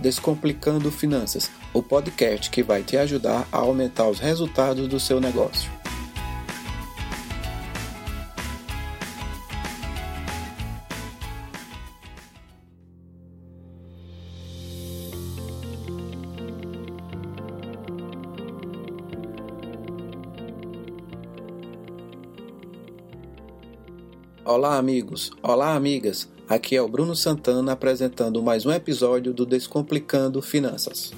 Descomplicando Finanças, o podcast que vai te ajudar a aumentar os resultados do seu negócio. Olá, amigos! Olá, amigas! Aqui é o Bruno Santana apresentando mais um episódio do Descomplicando Finanças.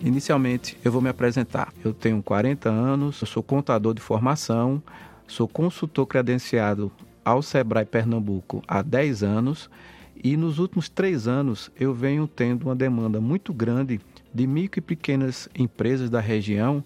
Inicialmente, eu vou me apresentar. Eu tenho 40 anos, eu sou contador de formação, sou consultor credenciado ao Sebrae Pernambuco há 10 anos e nos últimos três anos eu venho tendo uma demanda muito grande de micro e pequenas empresas da região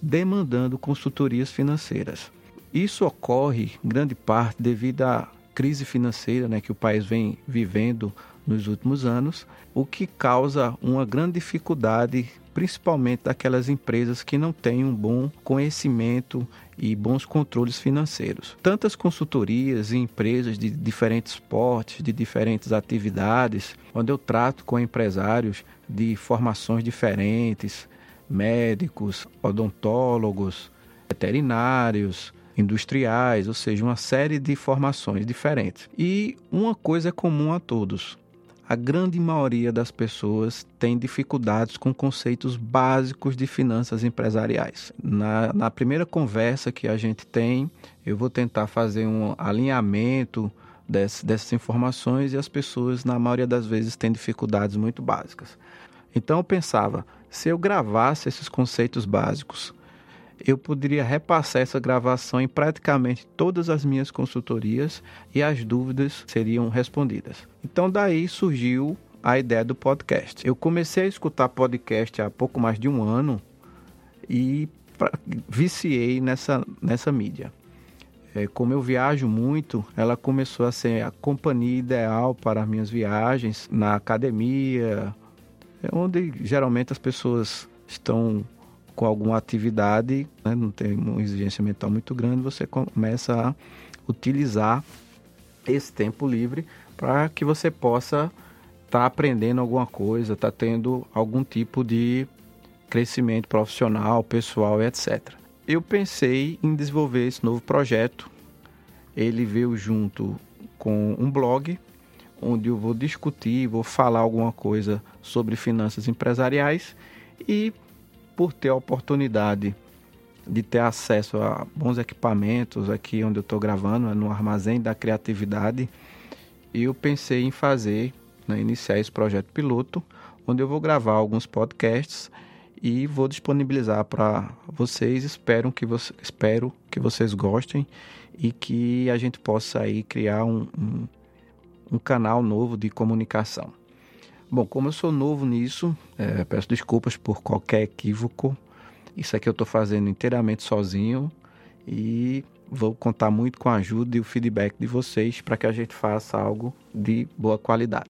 demandando consultorias financeiras. Isso ocorre em grande parte devido à crise financeira né, que o país vem vivendo nos últimos anos, o que causa uma grande dificuldade, principalmente daquelas empresas que não têm um bom conhecimento e bons controles financeiros. Tantas consultorias e empresas de diferentes portes, de diferentes atividades, onde eu trato com empresários de formações diferentes, médicos, odontólogos, veterinários, industriais, ou seja, uma série de formações diferentes. E uma coisa é comum a todos: a grande maioria das pessoas tem dificuldades com conceitos básicos de finanças empresariais. Na, na primeira conversa que a gente tem, eu vou tentar fazer um alinhamento desse, dessas informações e as pessoas, na maioria das vezes, têm dificuldades muito básicas. Então eu pensava, se eu gravasse esses conceitos básicos, eu poderia repassar essa gravação em praticamente todas as minhas consultorias e as dúvidas seriam respondidas. Então daí surgiu a ideia do podcast. Eu comecei a escutar podcast há pouco mais de um ano e viciei nessa, nessa mídia. É, como eu viajo muito, ela começou a ser a companhia ideal para as minhas viagens na academia, é onde geralmente as pessoas estão com alguma atividade, né, não tem uma exigência mental muito grande, você começa a utilizar esse tempo livre para que você possa estar tá aprendendo alguma coisa, estar tá tendo algum tipo de crescimento profissional, pessoal, etc. Eu pensei em desenvolver esse novo projeto. Ele veio junto com um blog onde eu vou discutir, vou falar alguma coisa sobre finanças empresariais e por ter a oportunidade de ter acesso a bons equipamentos aqui onde eu estou gravando, né, no Armazém da Criatividade, eu pensei em fazer, né, iniciar esse projeto piloto, onde eu vou gravar alguns podcasts e vou disponibilizar para vocês. Espero que, você, espero que vocês gostem e que a gente possa aí criar um, um, um canal novo de comunicação. Bom, como eu sou novo nisso, é, peço desculpas por qualquer equívoco. Isso aqui eu estou fazendo inteiramente sozinho e vou contar muito com a ajuda e o feedback de vocês para que a gente faça algo de boa qualidade.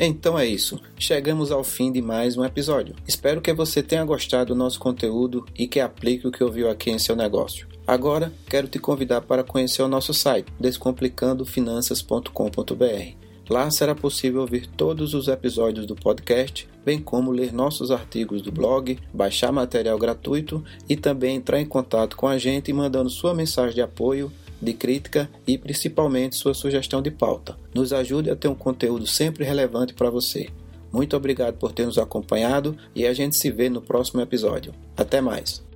Então é isso, chegamos ao fim de mais um episódio. Espero que você tenha gostado do nosso conteúdo e que aplique o que ouviu aqui em seu negócio. Agora, quero te convidar para conhecer o nosso site, descomplicandofinanças.com.br. Lá será possível ouvir todos os episódios do podcast, bem como ler nossos artigos do blog, baixar material gratuito e também entrar em contato com a gente mandando sua mensagem de apoio de crítica e principalmente sua sugestão de pauta. Nos ajude a ter um conteúdo sempre relevante para você. Muito obrigado por ter nos acompanhado e a gente se vê no próximo episódio. Até mais!